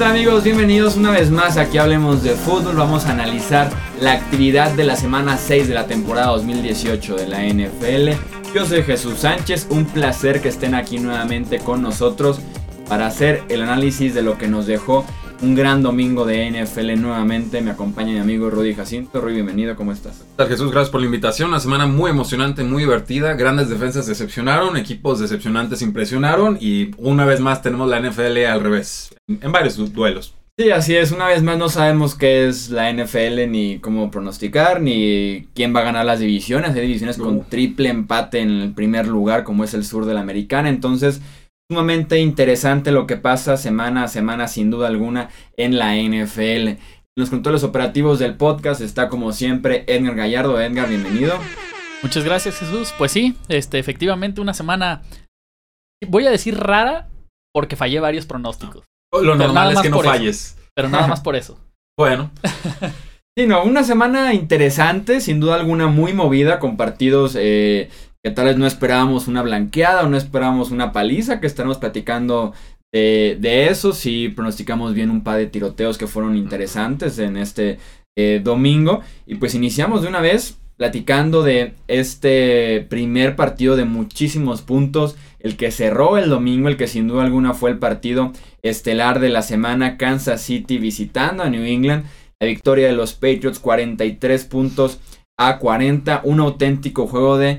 tal amigos? Bienvenidos una vez más aquí Hablemos de Fútbol. Vamos a analizar la actividad de la semana 6 de la temporada 2018 de la NFL. Yo soy Jesús Sánchez, un placer que estén aquí nuevamente con nosotros para hacer el análisis de lo que nos dejó un gran domingo de NFL nuevamente. Me acompaña mi amigo Rudy Jacinto. Rudy, bienvenido, ¿cómo estás? ¿Qué tal, Jesús? Gracias por la invitación. Una semana muy emocionante, muy divertida. Grandes defensas decepcionaron, equipos decepcionantes impresionaron y una vez más tenemos la NFL al revés, en varios duelos. Sí, así es. Una vez más no sabemos qué es la NFL, ni cómo pronosticar, ni quién va a ganar las divisiones. Hay divisiones con triple empate en el primer lugar, como es el sur de la americana. Entonces, sumamente interesante lo que pasa semana a semana, sin duda alguna, en la NFL. En los controles operativos del podcast está como siempre Edgar Gallardo. Edgar, bienvenido. Muchas gracias, Jesús. Pues sí, este, efectivamente, una semana, voy a decir rara, porque fallé varios pronósticos. Lo normal es que no falles. pero nada más por eso. Bueno. sí, no, una semana interesante, sin duda alguna muy movida, con partidos eh, que tal vez no esperábamos una blanqueada o no esperábamos una paliza, que estaremos platicando de, de eso, si pronosticamos bien un par de tiroteos que fueron interesantes en este eh, domingo. Y pues iniciamos de una vez platicando de este primer partido de muchísimos puntos, el que cerró el domingo, el que sin duda alguna fue el partido estelar de la semana, Kansas City visitando a New England, la victoria de los Patriots 43 puntos a 40, un auténtico juego de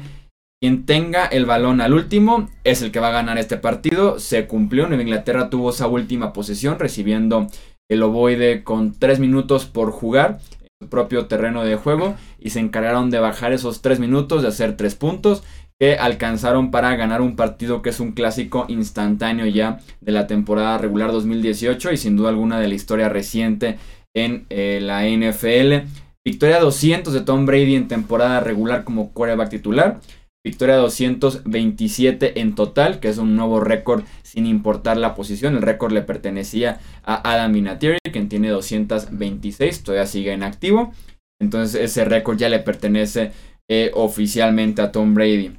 quien tenga el balón al último es el que va a ganar este partido. Se cumplió. Nueva Inglaterra tuvo esa última posesión recibiendo el ovoide con 3 minutos por jugar en su propio terreno de juego. Y se encargaron de bajar esos 3 minutos, de hacer 3 puntos que alcanzaron para ganar un partido que es un clásico instantáneo ya de la temporada regular 2018 y sin duda alguna de la historia reciente en eh, la NFL. Victoria 200 de Tom Brady en temporada regular como quarterback titular. Victoria 227 en total, que es un nuevo récord sin importar la posición. El récord le pertenecía a Adam Vinatieri, quien tiene 226, todavía sigue en activo. Entonces ese récord ya le pertenece eh, oficialmente a Tom Brady.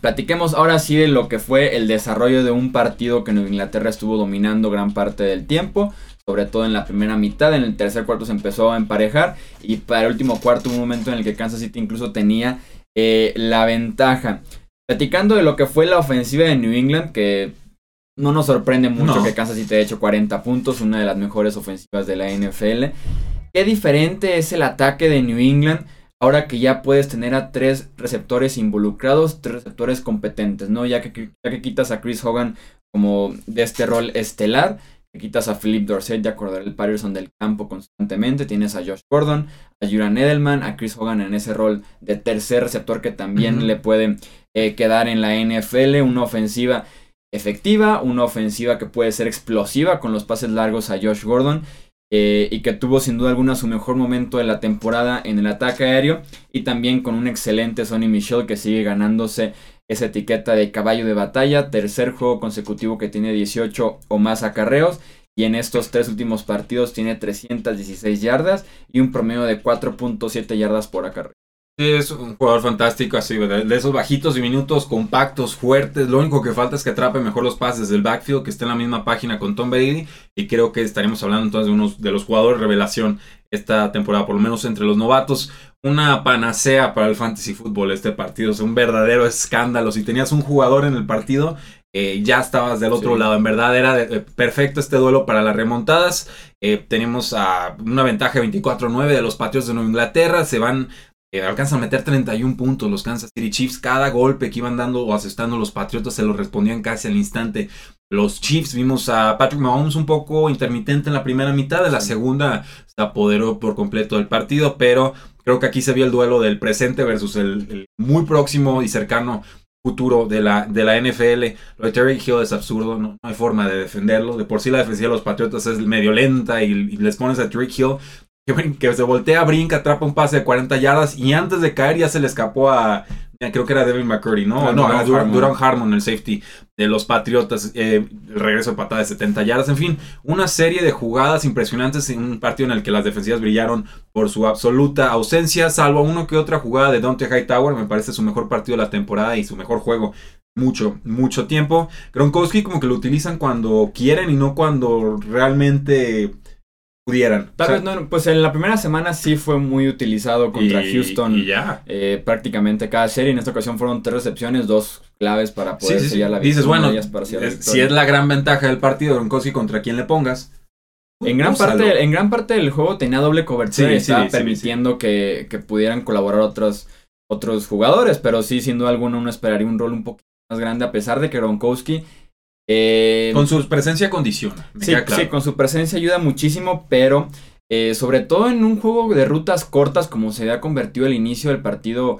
Platiquemos ahora sí de lo que fue el desarrollo de un partido que Nueva Inglaterra estuvo dominando gran parte del tiempo, sobre todo en la primera mitad, en el tercer cuarto se empezó a emparejar y para el último cuarto un momento en el que Kansas City incluso tenía eh, la ventaja. Platicando de lo que fue la ofensiva de New England, que no nos sorprende mucho que Kansas City haya hecho 40 puntos, una de las mejores ofensivas de la NFL. Qué diferente es el ataque de New England ahora que ya puedes tener a tres receptores involucrados, tres receptores competentes, ¿no? Ya que, ya que quitas a Chris Hogan como de este rol estelar quitas a Philip Dorset y a el Patterson del campo constantemente. Tienes a Josh Gordon, a Juran Edelman, a Chris Hogan en ese rol de tercer receptor que también le puede eh, quedar en la NFL. Una ofensiva efectiva, una ofensiva que puede ser explosiva con los pases largos a Josh Gordon. Eh, y que tuvo sin duda alguna su mejor momento de la temporada en el ataque aéreo y también con un excelente Sonny Michel que sigue ganándose esa etiqueta de caballo de batalla, tercer juego consecutivo que tiene 18 o más acarreos y en estos tres últimos partidos tiene 316 yardas y un promedio de 4.7 yardas por acarreo. Sí, es un jugador fantástico, así, de esos bajitos diminutos, compactos, fuertes. Lo único que falta es que atrape mejor los pases del backfield, que esté en la misma página con Tom Brady. Y creo que estaremos hablando entonces de uno de los jugadores revelación esta temporada, por lo menos entre los novatos. Una panacea para el fantasy fútbol este partido, es un verdadero escándalo. Si tenías un jugador en el partido, eh, ya estabas del otro lado. En verdad era perfecto este duelo para las remontadas. Eh, tenemos a una ventaja 24-9 de los Patriots de Nueva Inglaterra. Se van alcanzan a meter 31 puntos los Kansas City Chiefs. Cada golpe que iban dando o asestando los Patriotas se lo respondían casi al instante. Los Chiefs vimos a Patrick Mahomes un poco intermitente en la primera mitad. De la segunda se apoderó por completo del partido. Pero creo que aquí se vio el duelo del presente versus el, muy próximo y cercano futuro de la, de la NFL. Lo de Terry Hill es absurdo, no, hay forma de defenderlo. De por sí la defensiva de los Patriotas es medio lenta y, y les pones a Terry Hill que, se voltea, brinca, atrapa un pase de 40 yardas y antes de caer ya se le escapó a, creo que era Devin McCurdy, ¿no? no, Duran, Harmon. el safety de los Patriotas, eh, el regreso de patada de 70 yardas, en fin, una serie de jugadas impresionantes en un partido en el que las defensivas brillaron por su absoluta ausencia, salvo uno que otra jugada de Dante Hightower, me parece su mejor partido de la temporada y su mejor juego mucho, mucho tiempo. Gronkowski como que lo utilizan cuando quieren y no cuando realmente pudieran. Tal vez no, pues en la primera semana sí fue muy utilizado contra Houston. Y ya. Eh, prácticamente cada serie. En esta ocasión fueron tres recepciones, dos claves para poder Sí, sí, sí. sellar la Dices, victoria, bueno, ellas para sellar la es- si es la gran ventaja del partido, Gronkowski contra quien le pongas. En gran, úsalo. parte, en gran parte del juego tenía doble cobertura y estaba permitiendo Que, que pudieran colaborar otros, otros jugadores, pero sí, sin duda alguna, uno esperaría un rol un poquito más grande, a pesar de que Gronkowski. Eh, Con su presencia condiciona. me sí, queda claro. sí, con su presencia ayuda muchísimo, pero eh, sobre todo en un juego de rutas cortas, como se había convertido el inicio del partido,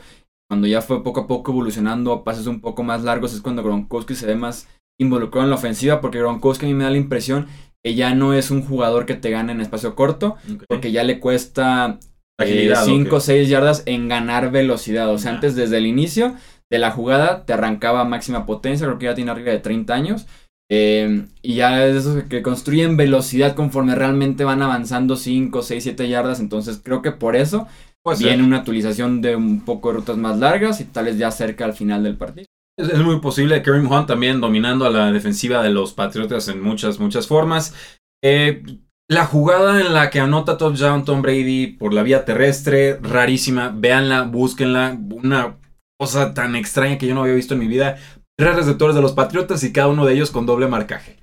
cuando ya fue poco a poco evolucionando a pases un poco más largos, es cuando Gronkowski se ve más involucrado en la ofensiva, porque Gronkowski a mí me da la impresión que ya no es un jugador que te gana en espacio corto, porque ya le cuesta Agilidad, 5 o ok. 6 yardas en ganar velocidad. O sea, antes desde el inicio de la jugada te arrancaba a máxima potencia, creo que ya tiene arriba de 30 años. eh, y ya es de esos que construyen velocidad conforme realmente van avanzando 5, 6, 7 yardas. Entonces creo que por eso ser. viene una actualización de un poco de rutas más largas y tal vez ya cerca al final del partido. Es, es muy posible. Kareem Hunt también dominando a la defensiva de los Patriotas en muchas, muchas formas. Eh, la jugada en la que anota touchdown Tom Brady por la vía terrestre, rarísima. Véanla, búsquenla. Una cosa tan extraña que yo no había visto en mi vida. Tres receptores de los Patriotas y cada uno de ellos con doble marcaje.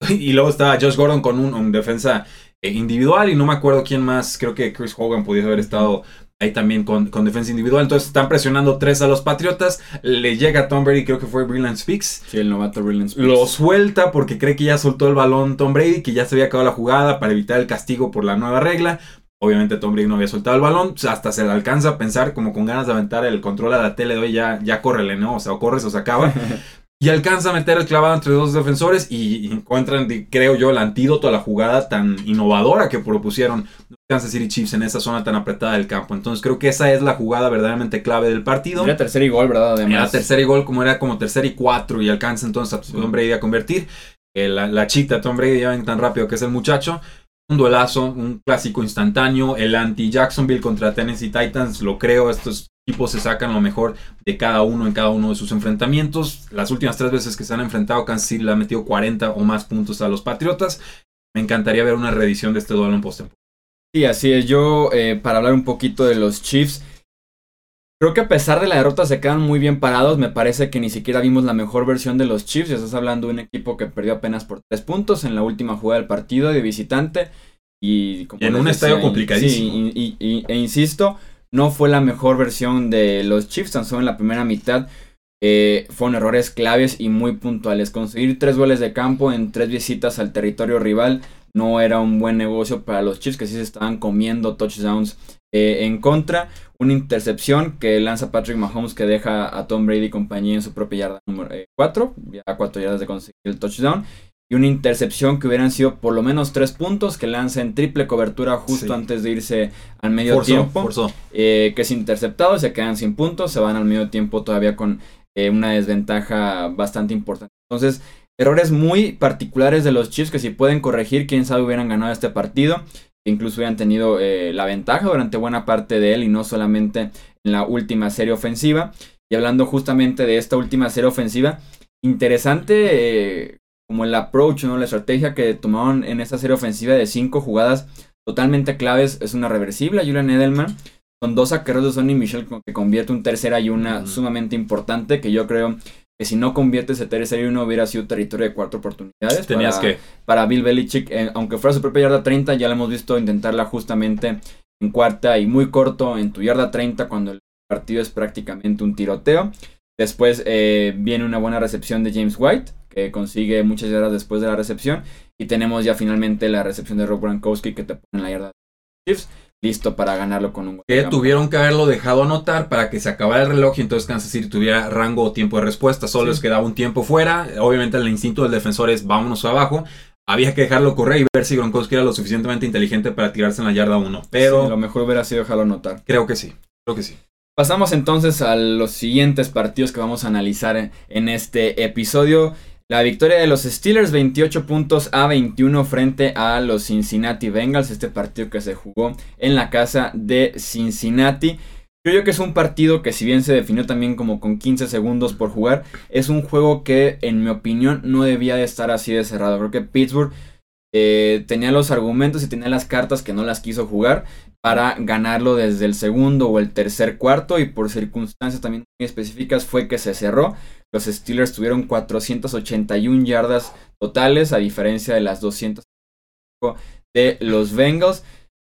Y luego estaba Josh Gordon con un, un defensa eh, individual y no me acuerdo quién más. Creo que Chris Hogan podía haber estado ahí también con, con defensa individual. Entonces están presionando tres a los Patriotas. Le llega a Tom Brady, creo que fue Brilliant Speaks. Sí, el novato Brilliant Speaks. Lo suelta porque cree que ya soltó el balón Tom Brady, que ya se había acabado la jugada para evitar el castigo por la nueva regla. Obviamente Tom Brady no había soltado el balón, hasta se le alcanza a pensar como con ganas de aventar el control a la tele de hoy, ya, ya córrele, ¿no? O sea, o corres o se acaba. Y alcanza a meter el clavado entre dos defensores y encuentran, creo yo, el antídoto a la jugada tan innovadora que propusieron Kansas City Chiefs en esa zona tan apretada del campo. Entonces creo que esa es la jugada verdaderamente clave del partido. Era tercer y gol, ¿verdad? Era Además. tercer y gol, como era como tercer y cuatro, y alcanza entonces a Tom Brady a convertir. Eh, la, la chita Tom Brady, ya ven tan rápido que es el muchacho. Un duelazo, un clásico instantáneo. El anti-Jacksonville contra Tennessee Titans, lo creo. Estos equipos se sacan lo mejor de cada uno en cada uno de sus enfrentamientos. Las últimas tres veces que se han enfrentado, Kansas City le ha metido 40 o más puntos a los Patriotas. Me encantaría ver una reedición de este duelo en postemporada. Sí, así es. Yo, eh, para hablar un poquito de los Chiefs, creo que a pesar de la derrota se quedan muy bien parados. Me parece que ni siquiera vimos la mejor versión de los Chiefs. Ya estás hablando de un equipo que perdió apenas por tres puntos en la última jugada del partido de visitante. Y, como Y en un decía, estadio complicadísimo. sí, y- e insisto, no fue la mejor versión de los Chiefs, tan solo en la primera mitad. eh, fueron errores claves y muy puntuales. Conseguir tres goles de campo en tres visitas al territorio rival no era un buen negocio para los Chiefs que sí se estaban comiendo touchdowns eh, en contra. Una intercepción que lanza Patrick Mahomes que deja a Tom Brady y compañía en su propia yarda número 4, ya a 4 yardas de conseguir el touchdown. Y una intercepción que hubieran sido por lo menos 3 puntos que lanza en triple cobertura justo Sí. antes de irse al medio Forzó, tiempo forzó. eh, que es interceptado, se quedan sin puntos, se van al medio tiempo todavía con eh, una desventaja bastante importante. Entonces, errores muy particulares de los Chiefs que si pueden corregir, quién sabe hubieran ganado este partido, incluso hubieran tenido eh, la ventaja durante buena parte de él y no solamente en la última serie ofensiva. Y hablando justamente de esta última serie ofensiva, interesante eh, como el approach, ¿no? la estrategia que tomaron en esta serie ofensiva de cinco jugadas totalmente claves, es una reversible Julian Edelman. Son dos saqueros de Sonny Michel que convierte un tercera y una sumamente importante que yo creo que si no convierte ese tercera y uno hubiera sido territorio de cuatro oportunidades. Tenías para, que. para Bill Belichick, eh, aunque fuera su propia yarda 30, ya lo hemos visto intentarla justamente en cuarta y muy corto en tu yarda 30 cuando el partido es prácticamente un tiroteo. Después eh, viene una buena recepción de James White, que consigue muchas yardas después de la recepción. Y tenemos ya finalmente la recepción de Rob Gronkowski que te pone en la yarda de Chiefs, listo para ganarlo con un gol Que tuvieron que haberlo dejado anotar para que se acabara el reloj y entonces Kansas City tuviera rango o tiempo de respuesta. Solo Sí. les quedaba un tiempo fuera. Obviamente el instinto del defensor es vámonos abajo. Había que dejarlo correr y ver si Gronkowski era lo suficientemente inteligente para tirarse en la yarda 1. Pero Sí, lo mejor hubiera sido dejarlo anotar. creo que sí. Creo que sí. Pasamos entonces a los siguientes partidos que vamos a analizar en este episodio. La victoria de los Steelers 28 puntos a 21 frente a los Cincinnati Bengals, este partido que se jugó en la casa de Cincinnati. Creo yo que es un partido que si bien se definió también como con 15 segundos por jugar, es un juego que en mi opinión no debía de estar así de cerrado. Creo que Pittsburgh eh, tenía los argumentos y tenía las cartas que no las quiso jugar para ganarlo desde el segundo o el tercer cuarto y por circunstancias también muy específicas fue que se cerró. Los Steelers tuvieron 481 yardas totales a diferencia de las 200 de los Bengals.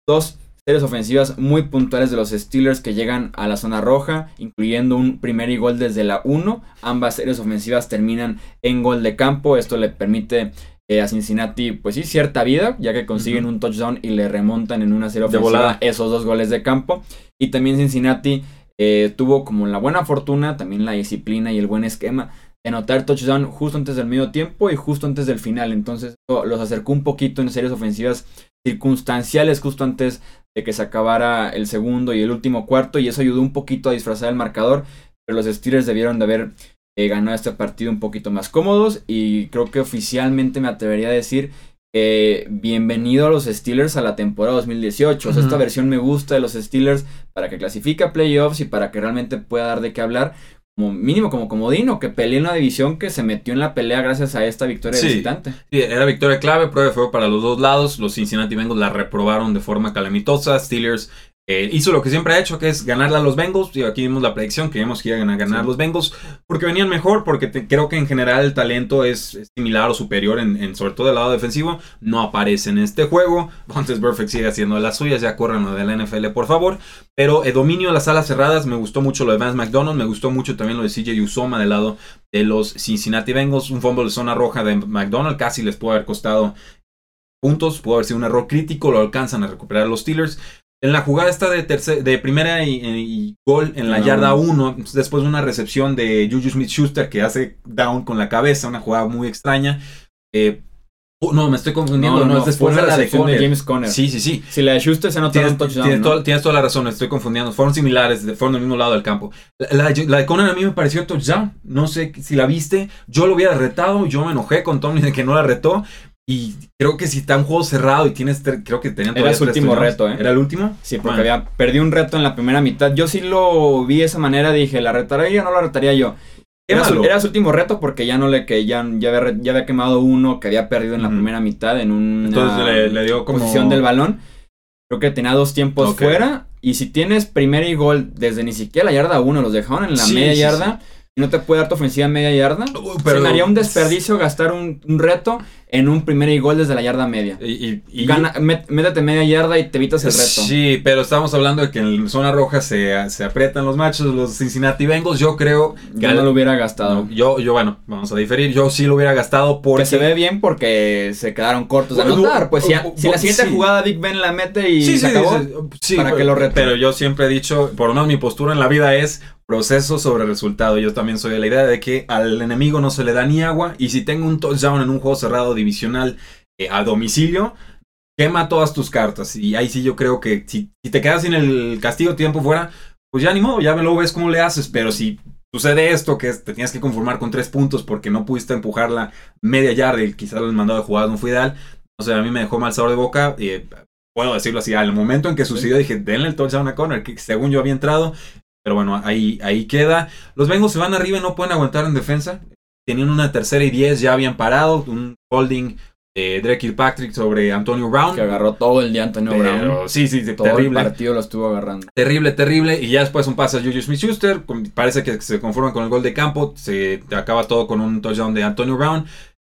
Dos series ofensivas muy puntuales de los Steelers que llegan a la zona roja, incluyendo un primer gol desde la 1. Ambas series ofensivas terminan en gol de campo. Esto le permite eh, a Cincinnati, pues sí, cierta vida, ya que consiguen un touchdown y le remontan en una serie ofensiva esos dos goles de campo. Y también Cincinnati eh, tuvo como la buena fortuna, también la disciplina y el buen esquema de anotar touchdown justo antes del medio tiempo y justo antes del final. Entonces los acercó un poquito en series ofensivas circunstanciales justo antes de que se acabara el segundo y el último cuarto y eso ayudó un poquito a disfrazar el marcador, pero los Steelers debieron de haber eh, ganado este partido un poquito más cómodos y creo que oficialmente me atrevería a decir que bienvenido a los Steelers a la temporada 2018. esta versión me gusta de los Steelers para que clasifique a playoffs y para que realmente pueda dar de qué hablar como mínimo como comodino, que peleó en la división que se metió en la pelea gracias a esta victoria sí, visitante. Sí, era victoria clave, prueba de fuego para los dos lados. Los Cincinnati Bengals la reprobaron de forma calamitosa. Steelers eh, hizo lo que siempre ha hecho, que es ganarle a los Bengals. Y aquí vimos la predicción, creíamos que iban a ganar a los Bengals, porque venían mejor, porque creo que en general el talento es, similar o superior, en, sobre todo del lado defensivo. No aparece en este juego. Bontes Perfect sigue haciendo las suyas, ya corran lo de la NFL, por favor. Pero el dominio de las alas cerradas, me gustó mucho lo de Vance McDonald, me gustó mucho también lo de CJ Usoma del lado de los Cincinnati Bengals. Un fumble de zona roja de McDonald casi les puede haber costado puntos, pudo haber sido un error crítico, lo alcanzan a recuperar los Steelers. En la jugada esta de, de primera y, gol en la yarda 1, después de una recepción de Juju Smith-Schuster que hace down con la cabeza, una jugada muy extraña. Eh, oh, no, me estoy confundiendo. No, es después de la, de, James Conner. Sí, sí, sí. Si la de Schuster se nota un touchdown. Tienes, toda, la razón, estoy confundiendo. Fueron similares, fueron del mismo lado del campo. La, de Conner a mí me pareció touchdown. No sé si la viste. Yo lo hubiera retado. Yo me enojé con Tomlin de que no la retó. Y creo que si está un juego cerrado y tienes, creo que tenían Era su último reto, ¿eh? ¿Era el último? Sí, porque había perdido un reto en la primera mitad. Yo sí lo vi de esa manera, dije, ¿la retaría o no la retaría yo? Era su, era su, último reto porque ya no le que ya, ya, había, ya había quemado uno que había perdido en la primera mitad en una Entonces le, dio como... posición del balón. Creo que tenía dos tiempos fuera. Y si tienes primer y gol desde ni siquiera la yarda uno, los dejaron en la media yarda no te puede dar tu ofensiva media yarda. pero, Se haría un desperdicio gastar un, reto en un primer y gol desde la yarda media. Y, métete media yarda y te evitas el reto. Sí, pero estamos hablando de que en zona roja se, se aprietan los machos, los Cincinnati Bengals. Yo creo que. Yo no lo hubiera gastado. yo, yo, bueno, vamos a diferir. Yo sí lo hubiera gastado porque. Que se ve bien porque se quedaron cortos de anotar. Pues si, si la siguiente jugada Big Ben la mete y se acabó, para que lo rete. Pero yo siempre he dicho, por lo menos mi postura en la vida es proceso sobre resultado. Yo también soy de la idea de que al enemigo no se le da ni agua y si tengo un touchdown en un juego cerrado divisional eh, a domicilio, quema todas tus cartas. Y ahí sí yo creo que si, te quedas sin el castigo tiempo fuera, pues ya ni modo, ya me lo ves cómo le haces. Pero si sucede esto, que te tienes que conformar con tres puntos porque no pudiste empujarla media yarda y quizás el mandado de jugada no fue ideal, o sea, a mí me dejó mal sabor de boca. y puedo decirlo así, al momento en que sucedió dije, denle el touchdown a Connor, que según yo había entrado, pero bueno, ahí, ahí queda. Los Bengals se van arriba y no pueden aguantar en defensa. Tenían una tercera y diez, ya habían parado. Un holding de Drake Kirkpatrick sobre Antonio Brown. Que agarró todo el día Antonio Brown. Sí, sí, todo terrible. el partido lo estuvo agarrando. Terrible, terrible. Y ya después un pase a Juju Smith-Schuster. Parece que se conforman con el gol de campo. Se acaba todo con un touchdown de Antonio Brown.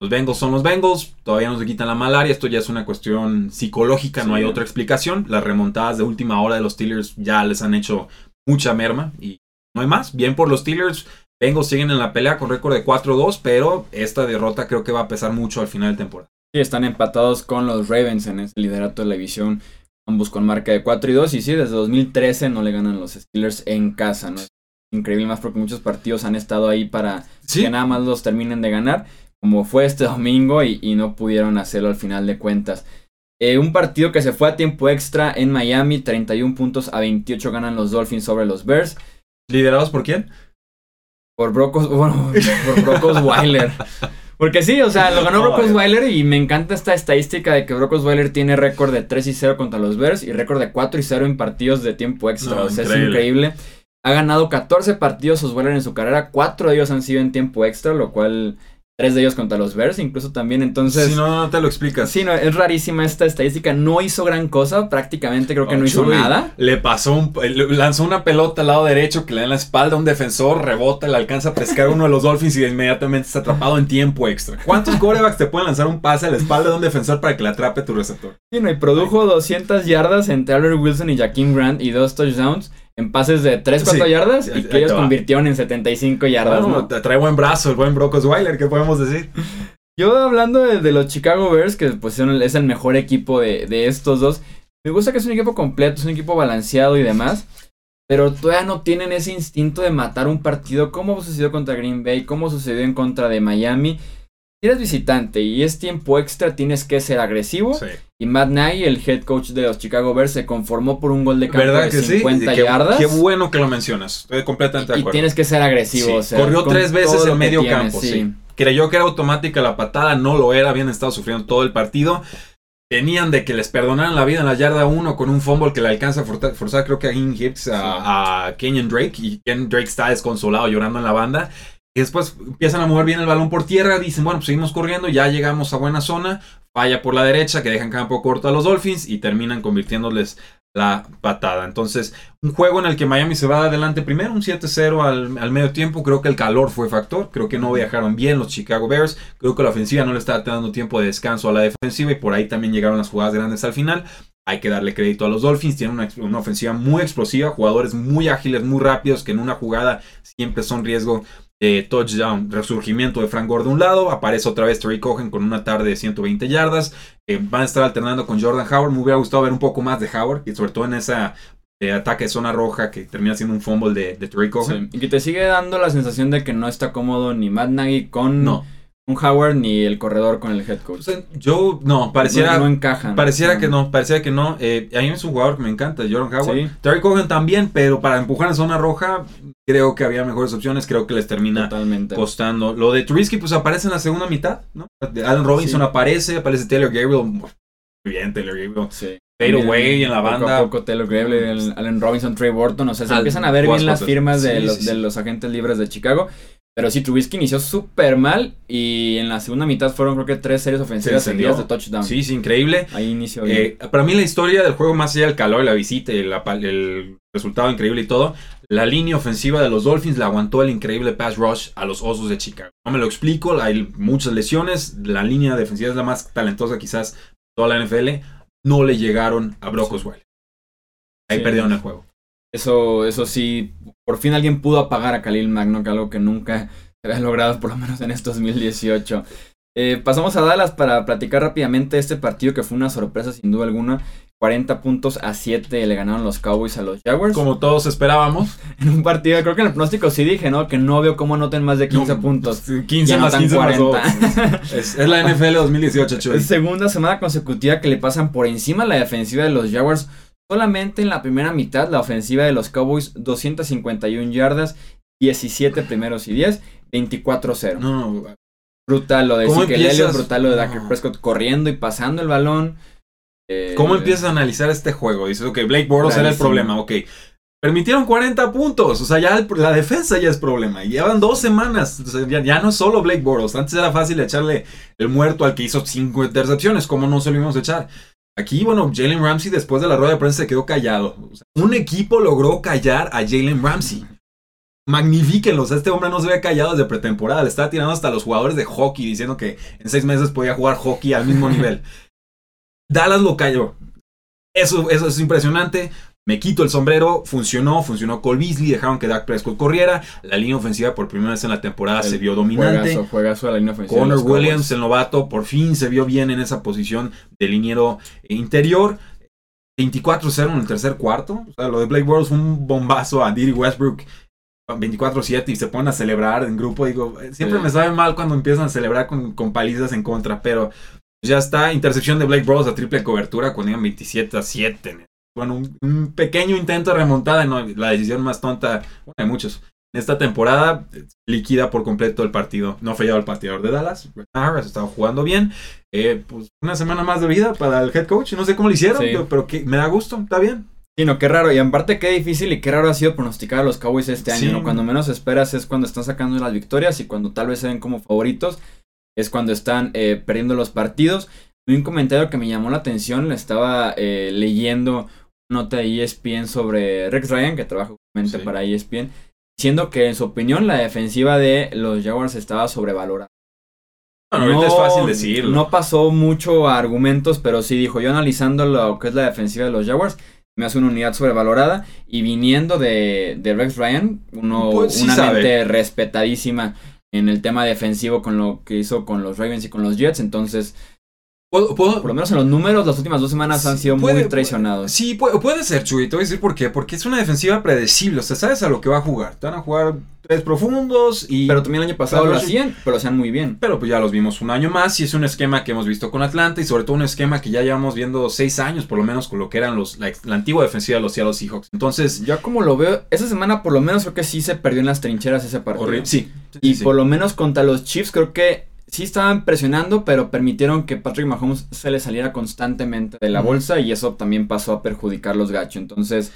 Los Bengals son los Bengals, todavía no se quitan la malaria, esto ya es una cuestión psicológica, no hay otra explicación. Las remontadas de última hora de los Steelers ya les han hecho mucha merma y no hay más. Bien por los Steelers. Bengals siguen en la pelea con récord de 4-2, pero esta derrota creo que va a pesar mucho al final de temporada. Sí, están empatados con los Ravens en ese liderato de la división, ambos con marca de 4 y 2. Y sí, desde 2013 no le ganan los Steelers en casa, ¿no? Increíble más porque muchos partidos han estado ahí para que nada más los terminen de ganar, como fue este domingo, y, y no pudieron hacerlo al final de cuentas. Eh, un partido que se fue a tiempo extra en Miami, 31 puntos a 28 ganan los Dolphins sobre los Bears. ¿Liderados por quién? Por Brocos, bueno, por Brocos Weiler. Porque sí, o sea, lo ganó Brock eh. Osweiler y me encanta esta estadística de que Brock Osweiler tiene récord de 3 y 0 contra los Bears y récord de 4 y 0 en partidos de tiempo extra. No, o sea, increíble. es increíble. Ha ganado 14 partidos Osweiler en su carrera, 4 de ellos han sido en tiempo extra, lo cual 3 de ellos contra los Bears, incluso también. Entonces, si no, no te lo explicas. sí, no, es rarísima esta estadística. No hizo gran cosa, prácticamente creo que no hizo Chuy nada. Le pasó un, lanzó una pelota al lado derecho que le da en la espalda a un defensor, rebota, le alcanza a pescar uno de los Dolphins y inmediatamente está atrapado en tiempo extra. ¿Cuántos quarterbacks te pueden lanzar un pase a la espalda de un defensor para que le atrape tu receptor? Sí, no, y produjo 200 yardas en Taylor Wilson y Jaquim Grant y dos touchdowns en pases de 3, 4 Sí. yardas y que ellos convirtieron en 75 yardas. ¿no? trae buen brazo el buen Brock Osweiler, ¿qué podemos decir? Yo hablando de, de los Chicago Bears, que pues es el mejor equipo de, de estos dos, me gusta que es un equipo completo, es un equipo balanceado y demás, pero todavía no tienen ese instinto de matar un partido como sucedió contra Green Bay, como sucedió en contra de Miami. Si eres visitante y es tiempo extra, tienes que ser agresivo. Sí. Y Matt Nagy, el head coach de los Chicago Bears, se conformó por un gol de campo ¿Verdad de que sí? 50 Qué, yardas. qué bueno que lo mencionas. Estoy completamente de y acuerdo. tienes que ser agresivo. Sí, o sea, corrió tres veces en medio tienes, campo, sí. Creyó que era automática la patada, no lo era, habían estado sufriendo todo el partido. Tenían de que les perdonaran la vida en la yarda 1 con un fumble que le alcanza a forzar, creo que a Hicks, a, a Kenyon Drake. Y Kenyon Drake está desconsolado llorando en la banda. Y después empiezan a mover bien el balón por tierra. Dicen, bueno, pues seguimos corriendo, ya llegamos a buena zona. Falla por la derecha, que dejan campo corto a los Dolphins y terminan convirtiéndoles la patada. Entonces, un juego en el que Miami se va adelante primero, un 7-0 al, al medio tiempo. Creo que el calor fue factor. Creo que no viajaron bien los Chicago Bears. Creo que la ofensiva no le estaba dando tiempo de descanso a la defensiva y por ahí también llegaron las jugadas grandes al final. Hay que darle crédito a los Dolphins. Tienen una, una ofensiva muy explosiva, jugadores muy ágiles, muy rápidos, que en una jugada siempre son riesgo de touchdown. Resurgimiento de Frank Gore de un lado. Aparece otra vez Terry Cohen con una tarde de 120 yardas. Eh, van a estar alternando con Jordan Howard. Me hubiera gustado ver un poco más de Howard. Y sobre todo en esa eh, ataque de zona roja que termina siendo un fumble de, de Terry Cohen. Sí, Y que te sigue dando la sensación de que no está cómodo ni Matt Nagy con No. Un Howard ni el corredor con el head coach. O sea, yo, no, pareciera, no, no encajan. pareciera que no, pareciera que no. Eh, a mí es un jugador que me encanta, Jordan Howard. Sí. Terry Cohen también, pero para empujar en zona roja, creo que había mejores opciones. Creo que les termina Totalmente. costando. Lo de Trubisky, pues aparece en la segunda mitad, ¿no? Alan Robinson Sí. aparece, aparece Taylor Gabriel. Muy bien, Taylor Gabriel. Sí. Away en la poco banda. a poco Taylor Gabriel, el- Allen Robinson, Trey Burton, o sea, se Al- empiezan a ver bien las firmas de, sí, los, sí, de sí. los agentes libres de Chicago. Pero sí, Trubisky inició súper mal y en la segunda mitad fueron creo que tres series ofensivas Se seguidas de touchdown. Sí, sí, increíble. Ahí inició bien. Eh, para mí la historia del juego, más allá del calor, la visita y la el resultado increíble y todo, la línea ofensiva de los Dolphins la aguantó el increíble pass rush a los Osos de Chicago. No me lo explico, hay muchas lesiones, la línea defensiva es la más talentosa quizás de toda la NFL, no le llegaron a Brock Osweiler. Ahí Sí. perdieron el juego. Eso, eso sí, por fin alguien pudo apagar a Khalil Magno, que algo que nunca se había logrado, por lo menos en este 2018. Eh, pasamos a Dallas para platicar rápidamente este partido que fue una sorpresa sin duda alguna. 40 puntos a 7 le ganaron los Cowboys a los Jaguars. Como todos esperábamos. En un partido, creo que en el pronóstico sí dije, ¿no? Que no veo cómo anoten más de 15 No, puntos. 15 Ya más anotan 15 más 40. dos. Es, es la NFL 2018, Chuy. Segunda semana consecutiva que le pasan por encima la defensiva de los Jaguars. Solamente en la primera mitad, la ofensiva de los Cowboys, 251 yardas, 17 primeros y 10, 24-0. No, no, Brutal lo de ¿Cómo empiezas? brutal lo de Dak No. Prescott corriendo y pasando el balón. Eh, ¿Cómo empiezas a analizar este juego? Dices, ok, Blake Bortles era el problema, ok. Permitieron 40 puntos, o sea, ya el- la defensa ya es problema. Y Llevan dos semanas, o sea, ya, ya no es solo Blake Bortles. Antes era fácil echarle el muerto al que hizo cinco intercepciones, como no se lo íbamos a echar. Aquí, bueno, Jalen Ramsey después de la rueda de prensa se quedó callado. O sea, un equipo logró callar a Jalen Ramsey. Magnifíquenlo, o sea, este hombre no se había callado desde pretemporada. Le estaba tirando hasta los jugadores de hockey diciendo que en seis meses podía jugar hockey al mismo nivel. Dallas lo cayó. Eso, eso es impresionante. Me quito el sombrero. Funcionó, funcionó Cole Beasley. Dejaron que Dak Prescott corriera. La línea ofensiva por primera vez en la temporada se vio dominante. Juegazo, juegazo a la línea ofensiva. de Connor. Williams, el novato, por fin se vio bien en esa posición de liniero interior. 24-0 en el tercer cuarto. O sea, lo de Blake Bortles fue un bombazo a Diddy Westbrook. 24-7 y se ponen a celebrar en grupo. Digo, eh, siempre Sí. me sabe mal cuando empiezan a celebrar con, con palizas en contra, pero ya está. Intercepción de Blake Bortles a triple cobertura cuando iban 27-7. Bueno, un, un pequeño intento de remontada, no, la decisión más tonta, bueno, hay muchos, en esta temporada liquida por completo el partido. No ha fallado el pateador de Dallas. Ha estado jugando bien. Eh, pues una semana más de vida para el head coach. No sé cómo lo hicieron, Sí. pero, pero que me da gusto. Está bien. Sí, no, qué raro. Y en parte qué difícil y qué raro ha sido pronosticar a los Cowboys este año, Sí. ¿no? Cuando menos esperas es cuando están sacando las victorias y cuando tal vez se ven como favoritos es cuando están eh, perdiendo los partidos. Y un comentario que me llamó la atención, le estaba eh, leyendo nota de ESPN sobre Rex Ryan, que trabaja justamente Sí. para ESPN, diciendo que en su opinión la defensiva de los Jaguars estaba sobrevalorada. Ahorita es fácil decirlo. No pasó mucho a argumentos, pero sí dijo, yo analizando lo que es la defensiva de los Jaguars, me hace una unidad sobrevalorada y viniendo de, de Rex Ryan, uno, Pues sí una sabe. mente respetadísima en el tema defensivo con lo que hizo con los Ravens y con los Jets, entonces ¿Puedo- puedo- por lo menos en los números las últimas dos semanas han sido puede- muy traicionados. Sí, puede, puede ser, Chuy. Te voy a decir por qué. Porque es una defensiva predecible. O sea, sabes a lo que va a jugar. Te van a jugar tres profundos y... Pero también el año pasado lo hacían, pero hacían muy bien. Pero pues ya los vimos un año más y es un esquema que hemos visto con Atlanta y sobre todo un esquema que ya llevamos viendo seis años por lo menos con lo que eran los, la, la antigua defensiva de los Seattle Seahawks. Entonces, Yo como lo veo, esa semana por lo menos creo que sí se perdió en las trincheras ese partido. horrible. Sí. Y sí, por lo menos contra los Chiefs creo que sí estaban presionando, pero permitieron que Patrick Mahomes se le saliera constantemente de la bolsa y eso también pasó a perjudicar los gachos. Entonces,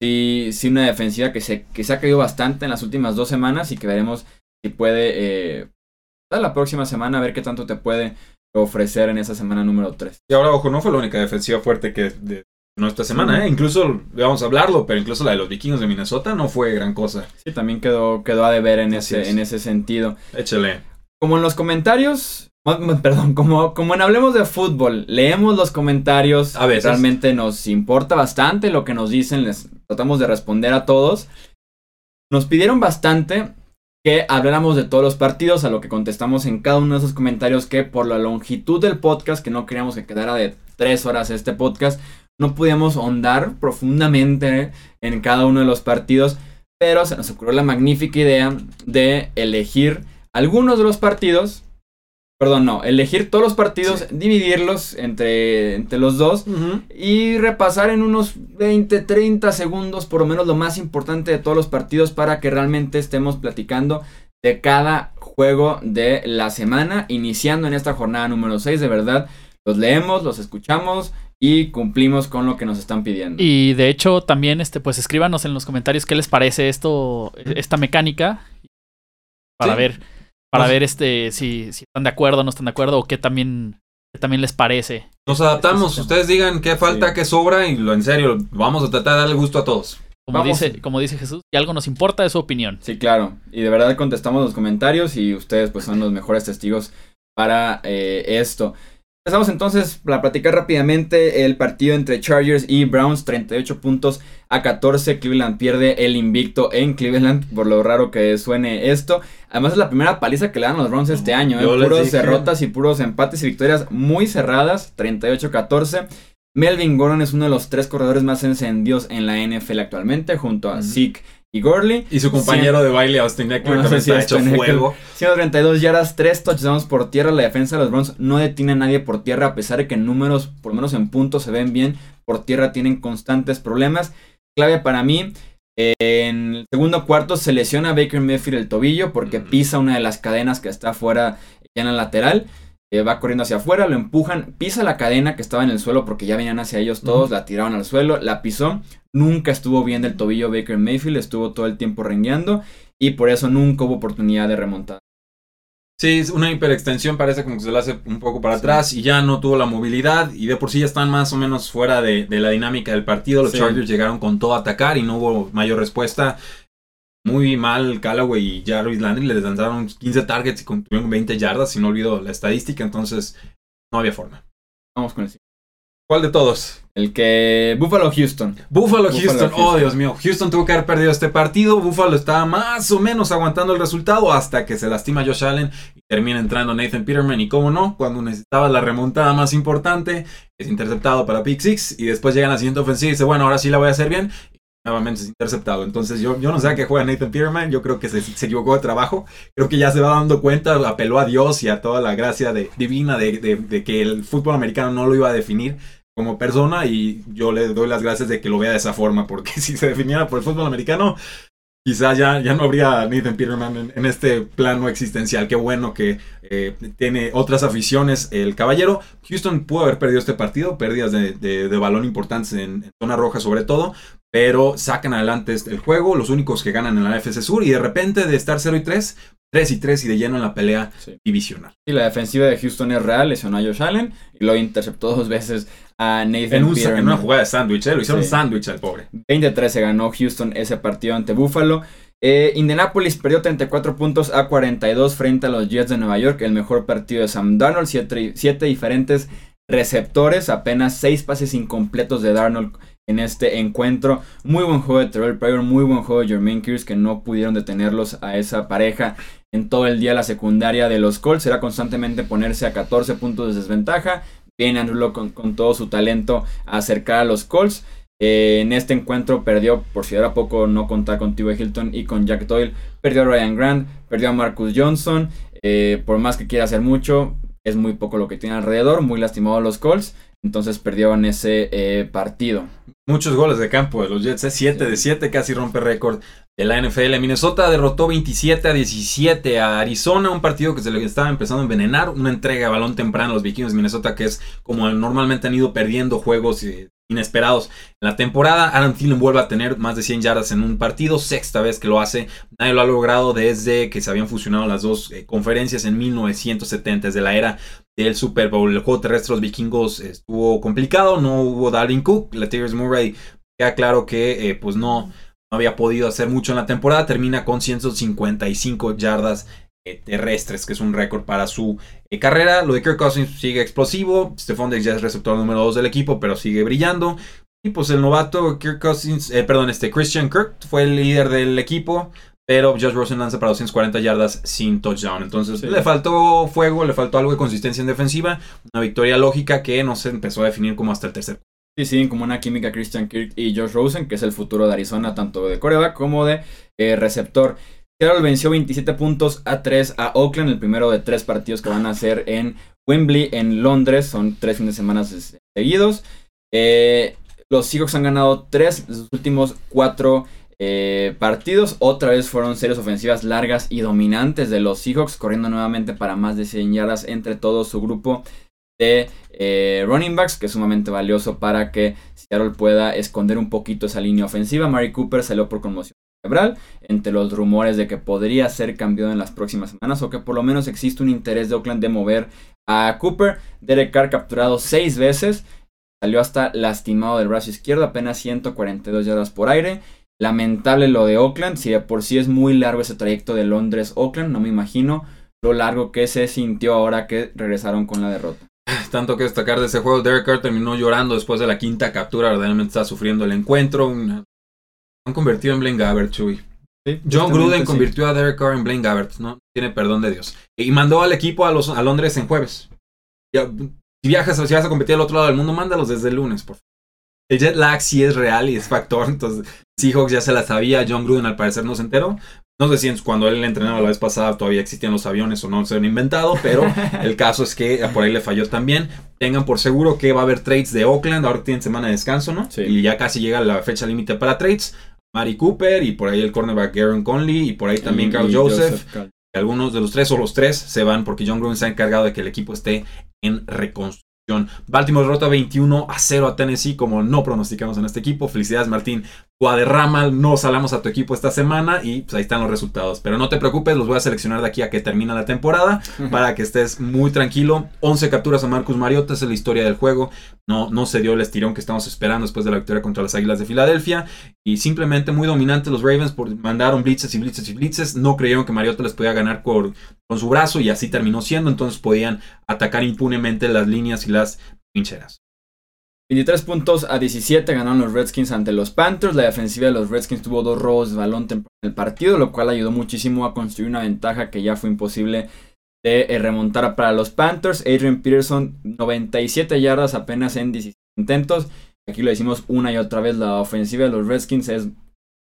sí, sí una defensiva que se, que se ha caído bastante en las últimas dos semanas y que veremos si puede, eh, la próxima semana, a ver qué tanto te puede ofrecer en esa semana número 3. Y ahora, ojo, no fue la única defensiva fuerte que de nuestra semana, ¿eh? Incluso, vamos a hablarlo, pero incluso la de los vikingos de Minnesota no fue gran cosa. Sí, también quedó, quedó a deber en Así ese, es. en ese sentido. Échale. Como en los comentarios, perdón, como, como en Hablemos de Fútbol, leemos los comentarios, A veces. realmente nos importa bastante lo que nos dicen, les tratamos de responder a todos. Nos pidieron bastante que habláramos de todos los partidos, a lo que contestamos en cada uno de esos comentarios que por la longitud del podcast, que no queríamos que quedara de tres horas este podcast, no podíamos ahondar profundamente en cada uno de los partidos, pero se nos ocurrió la magnífica idea de elegir algunos de los partidos, perdón, no, elegir todos los partidos, Sí. dividirlos entre, entre los dos y repasar en unos 20, 30 segundos por lo menos lo más importante de todos los partidos para que realmente estemos platicando de cada juego de la semana, iniciando en esta jornada número 6, de verdad, los leemos, los escuchamos y cumplimos con lo que nos están pidiendo. Y de hecho, también, este, pues escríbanos en los comentarios qué les parece esto, esta mecánica. Para Sí. ver, para ver este, si, si están de acuerdo o no están de acuerdo, o qué también, qué también les parece. Nos adaptamos, Este ustedes digan qué falta, Sí. qué sobra y lo en serio, vamos a tratar de darle gusto a todos. Como Vamos. dice, como dice Jesús, si algo nos importa es su opinión. Sí, claro. Y de verdad contestamos los comentarios y ustedes pues son los mejores testigos para eh, esto. Empezamos entonces para platicar rápidamente el partido entre Chargers y Browns, 38 puntos a 14. Cleveland pierde el invicto en Cleveland, por lo raro que suene esto. Además es la primera paliza que le dan a los Browns este año, ¿eh? Puros derrotas y puros empates y victorias muy cerradas, 38-14. Melvin Gordon es uno de los tres corredores más encendidos en la NFL actualmente, junto a Ujú. Zeke y Gurley. Y su compañero de baile, Austin Eckler, no también sé si está hecho fuego. 132 yardas, 3 touchdowns por tierra. La defensa de los Browns no detiene a nadie por tierra, a pesar de que en números, por lo menos en puntos, se ven bien. Por tierra tienen constantes problemas. Clave para mí, eh, en el segundo cuarto se lesiona Baker Mayfield el tobillo porque pisa una de las cadenas que está afuera ya en la lateral. Eh, va corriendo hacia afuera, lo empujan, pisa la cadena que estaba en el suelo porque ya venían hacia ellos todos, la tiraron al suelo, la pisó. Nunca estuvo bien del tobillo Baker Mayfield, estuvo todo el tiempo rengueando y por eso nunca hubo oportunidad de remontar. Sí, es una hiperextensión, parece como que se le hace un poco para Sí. atrás y ya no tuvo la movilidad y de por sí ya están más o menos fuera de, de la dinámica del partido. Los Sí. Chargers llegaron con todo a atacar y no hubo mayor respuesta. Muy mal Callaway y Jarvis Landry les lanzaron 15 targets y tuvieron 20 yardas, si no olvido la estadística, entonces no había forma. Vamos con el siguiente. ¿Cuál de todos? El que. Buffalo Houston. Buffalo, Buffalo, Houston. Oh. Dios mío. Houston tuvo que haber perdido este partido. Buffalo estaba más o menos aguantando el resultado hasta que se lastima Josh Allen y termina entrando Nathan Peterman. Y cómo no, cuando necesitaba la remontada más importante, es interceptado para Pick Six. Y después llega la siguiente ofensiva y dice, bueno, ahora sí la voy a hacer bien. Nuevamente es interceptado. Entonces yo, yo no sé a qué juega Nathan Peterman. Yo creo que se, se equivocó de trabajo. Creo que ya se va dando cuenta, apeló a Dios y a toda la gracia de- divina de, de- de que el fútbol americano no lo iba a definir como persona y yo le doy las gracias de que lo vea de esa forma, porque si se definiera por el fútbol americano, quizás ya, ya no habría Nathan Peterman en, este plano existencial. Qué bueno que eh, tiene otras aficiones el caballero. Houston pudo haber perdido este partido, pérdidas de, balón importantes en, zona roja sobre todo, pero sacan adelante este, el juego, los únicos que ganan en la FC Sur y de repente de estar 0 y 3, 3 y 3 y de lleno en la pelea divisional. Y la defensiva de Houston es real, lesionó a Josh Allen y lo interceptó dos veces a Nathan en, en una jugada de sándwich, ¿eh? lo hicieron sándwich al pobre. 20-13 ganó Houston ese partido ante Buffalo. Eh, Indianapolis perdió 34 puntos a 42 frente a los Jets de Nueva York. El mejor partido de Sam Darnold. 7 diferentes receptores. Apenas 6 pases incompletos de Darnold en este encuentro. Muy buen juego de Terrell Pryor. Muy buen juego de Jermaine Kears que no pudieron detenerlos a esa pareja en todo el día. La secundaria de los Colts era constantemente ponerse a 14 puntos de desventaja. Viene Andrew con, con todo su talento a acercar a los Colts. Eh, en este encuentro perdió, por si era poco no contar con T.Y. Hilton y con Jack Doyle, perdió a Ryan Grant, perdió a Marcus Johnson. Eh, por más que quiera hacer mucho, es muy poco lo que tiene alrededor, muy lastimado a los Colts. Entonces perdieron ese eh, partido. Muchos goles de campo de los Jets, 7 de 7, casi rompe récord de la NFL. Minnesota derrotó 27 a 17 a Arizona, un partido que se le estaba empezando a envenenar, una entrega de balón temprano a los vikingos de Minnesota, que es como normalmente han ido perdiendo juegos inesperados en la temporada. Aaron Thielen vuelve a tener más de 100 yardas en un partido, sexta vez que lo hace. Nadie lo ha logrado desde que se habían fusionado las dos eh, conferencias en 1970, desde la era del Super Bowl. El juego terrestre de los vikingos estuvo complicado, no hubo Darwin Cook, Latavius Murray queda claro que eh, pues no había podido hacer mucho en la temporada, termina con 155 yardas eh, terrestres, que es un récord para su eh, carrera. Lo de Kirk Cousins sigue explosivo. Stephon Diggs ya es receptor número 2 del equipo, pero sigue brillando. Y pues el novato Kirk Cousins, eh, perdón, este Christian Kirk fue el líder del equipo. Pero Josh Rosen lanza para 240 yardas sin touchdown. Entonces le faltó fuego, le faltó algo de consistencia en defensiva. Una victoria lógica que no se empezó a definir como hasta el tercer. Sí, sí, como una química Christian Kirk y Josh Rosen, que es el futuro de Arizona, tanto de coreback como de receptor. Seattle venció 27 puntos a 3 a Oakland, el primero de tres partidos que van a hacer en Wembley, en Londres. Son tres fines de semana seguidos. Eh, los Seahawks han ganado tres de sus últimos cuatro eh, partidos. Otra vez fueron series ofensivas largas y dominantes de los Seahawks, corriendo nuevamente para más de 100 yardas entre todo su grupo de eh, running backs, que es sumamente valioso para que Seattle pueda esconder un poquito esa línea ofensiva. Mari Cooper salió por conmoción entre los rumores de que podría ser cambiado en las próximas semanas o que por lo menos existe un interés de Oakland de mover a Cooper. Derek Carr capturado seis veces, salió hasta lastimado del brazo izquierdo, apenas 142 yardas por aire. Lamentable lo de Oakland, si de por sí es muy largo ese trayecto de Londres-Oakland, no me imagino lo largo que se sintió ahora que regresaron con la derrota. Tanto que destacar de ese juego, Derek Carr terminó llorando después de la quinta captura, verdaderamente está sufriendo el encuentro, una han convertido en Blaine Gabbert, Chuy. John Gruden convirtió a Derek Carr en Blaine Gabbert, ¿no? Tiene perdón de Dios. Y mandó al equipo a, los, a Londres en jueves. si viajas, si vas a competir al otro lado del mundo, mándalos desde el lunes, por favor. El jet lag sí es real y es factor, entonces Seahawks ya se la sabía, John Gruden al parecer no se enteró. No sé si cuando él entrenaba la vez pasada todavía existían los aviones o no se han inventado, pero el caso es que por ahí le falló también. Tengan por seguro que va a haber trades de Oakland, ahora tienen semana de descanso, ¿no? Y ya casi llega la fecha límite para trades. Mari Cooper y por ahí el cornerback Aaron Conley y por ahí también Carl Joseph. Algunos de los tres o los tres se van porque John Gruden se ha encargado de que el equipo esté en reconstrucción. Baltimore derrota 21 a 0 a Tennessee, como no pronosticamos en este equipo. Felicidades, Martín. Guaderrama, no salamos a tu equipo esta semana y pues ahí están los resultados. Pero no te preocupes, los voy a seleccionar de aquí a que termine la temporada para que estés muy tranquilo. 11 capturas a Marcus Mariota, es la historia del juego. No, no se dio el estirón que estamos esperando después de la victoria contra las Águilas de Filadelfia. Y simplemente muy dominantes los Ravens por mandaron blitzes y blitzes y blitzes. No creyeron que Mariota les podía ganar con, con su brazo y así terminó siendo. Entonces podían atacar impunemente las líneas y las pincheras. 23 puntos a 17 ganaron los Redskins ante los Panthers. La defensiva de los Redskins tuvo dos robos de balón en el partido, lo cual ayudó muchísimo a construir una ventaja que ya fue imposible de eh, remontar para los Panthers. Adrian Peterson, 97 yardas apenas en 17 intentos. Aquí lo decimos una y otra vez, la ofensiva de los Redskins es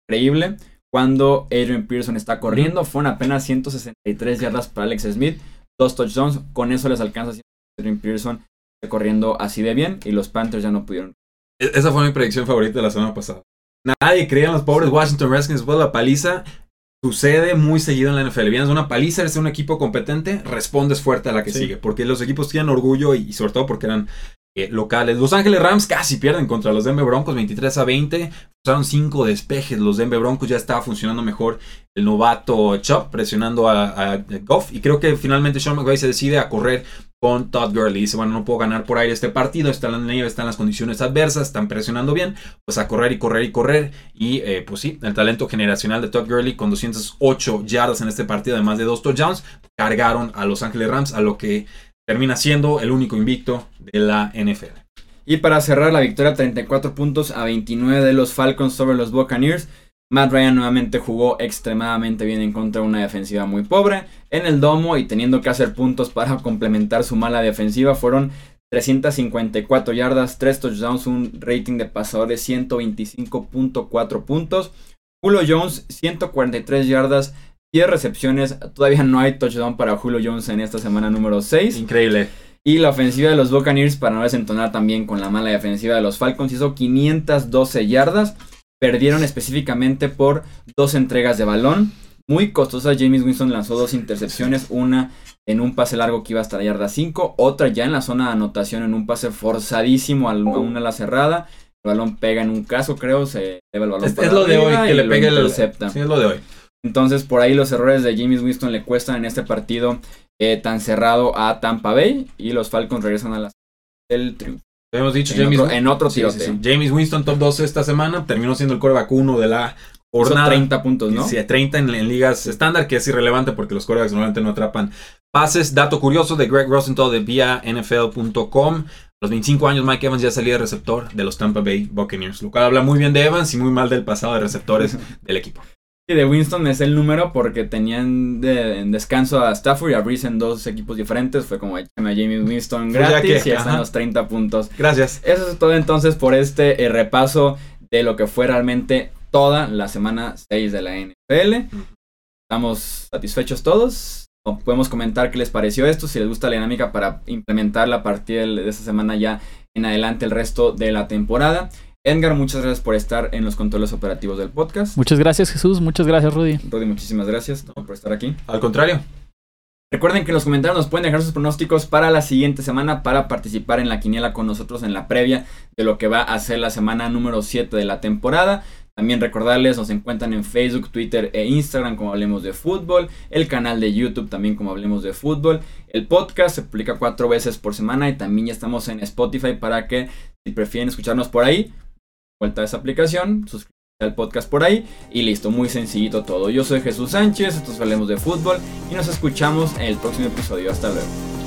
increíble. Cuando Adrian Peterson está corriendo, fueron apenas 163 yardas para Alex Smith, dos touchdowns. Con eso les alcanza a Adrian Peterson corriendo así de bien y los Panthers ya no pudieron. E-, esa fue mi predicción favorita de la semana pasada. nadie creía en los pobres Washington Redskins después de la paliza. Sucede muy seguido en la NFL. Vienes de una paliza, eres un equipo competente, respondes fuerte a la que Sí. sigue. Porque los equipos tienen orgullo y, y sobre todo porque eran eh, locales. Los Ángeles Rams casi pierden contra los Denver Broncos 23 a 20. Usaron 5 despejes. Los Denver Broncos ya estaba funcionando mejor. El novato Chop presionando a, Goff. Y creo que finalmente Sean McVay se decide a correr con Todd Gurley. Dice, bueno, no puedo ganar por aire este partido. Está la nieve, están las condiciones adversas, están presionando bien. Pues a correr y correr y correr. Y eh, pues sí, el talento generacional de Todd Gurley con 208 yardas en este partido, además de dos touchdowns, cargaron a Los Ángeles Rams a lo que termina siendo el único invicto de la NFL. Y para cerrar la victoria 34 puntos a 29 de los Falcons sobre los Buccaneers. Matt Ryan nuevamente jugó extremadamente bien en contra de una defensiva muy pobre. En el domo y teniendo que hacer puntos para complementar su mala defensiva fueron 354 yardas, 3 touchdowns, un rating de pasador de 125.4 puntos. Julio Jones 143 yardas, 10 recepciones. Todavía no hay touchdown para Julio Jones en esta semana número 6. Increíble. Y la ofensiva de los Buccaneers, para no desentonar también con la mala defensiva de los Falcons, hizo 512 yardas. Perdieron específicamente por dos entregas de balón. Muy costosa. James Winston lanzó dos intercepciones. Una en un pase largo que iba hasta la yarda 5. Otra ya en la zona de anotación en un pase forzadísimo a una ala cerrada. El balón pega en un caso, creo. Se eleva el balón. Es, para es lo de hoy que le pegue el. intercepta. Sí, es lo de hoy. Entonces, por ahí los errores de James Winston le cuestan en este partido eh, tan cerrado a Tampa Bay. Y los Falcons regresan a la el triunfo. Hemos dicho, En James, otro, en otro sí, tiroteo. sí, sí. James Winston, top 12 esta semana, terminó siendo el coreback 1 de la jornada. 30 puntos, ¿no? Sí, 30 en, en ligas estándar, que es irrelevante porque los corebacks normalmente no atrapan pases. Dato curioso de Greg Rosenthal de via NFL.com. A los 25 años Mike Evans ya salía de receptor de los Tampa Bay Buccaneers, lo cual habla muy bien de Evans y muy mal del pasado de receptores del equipo. Sí, de Winston es el número porque tenían de- en descanso a Stafford y a Breeze en dos equipos diferentes. Fue como échame a James Winston Pues gratis que, y ya están ajá. los 30 puntos. Gracias. Eso es todo entonces por este eh, repaso de lo que fue realmente toda la semana 6 de la NFL. Estamos satisfechos todos. Podemos comentar qué les pareció esto, si les gusta la dinámica para implementarla a partir de esta semana ya en adelante el resto de la temporada. Edgar, muchas gracias por estar en los controles operativos del podcast. Muchas gracias, Jesús. Muchas gracias, Rudy. Rudy, muchísimas gracias ¿no? por estar aquí. Al contrario, Recuerden que en los comentarios nos pueden dejar sus pronósticos para la siguiente semana para participar en la quiniela con nosotros en la previa de lo que va a ser la semana número 7 de la temporada. También recordarles, nos encuentran en Facebook, Twitter e Instagram como Hablemos de Fútbol, el canal de YouTube también como Hablemos de Fútbol, el podcast se publica cuatro veces por semana y también ya estamos en Spotify para que si prefieren escucharnos por ahí, vuelta a esa aplicación, suscríbanse al podcast por ahí y listo, muy sencillito todo. Yo soy Jesús Sánchez, estos Hablemos de Fútbol y nos escuchamos en el próximo episodio. Hasta luego.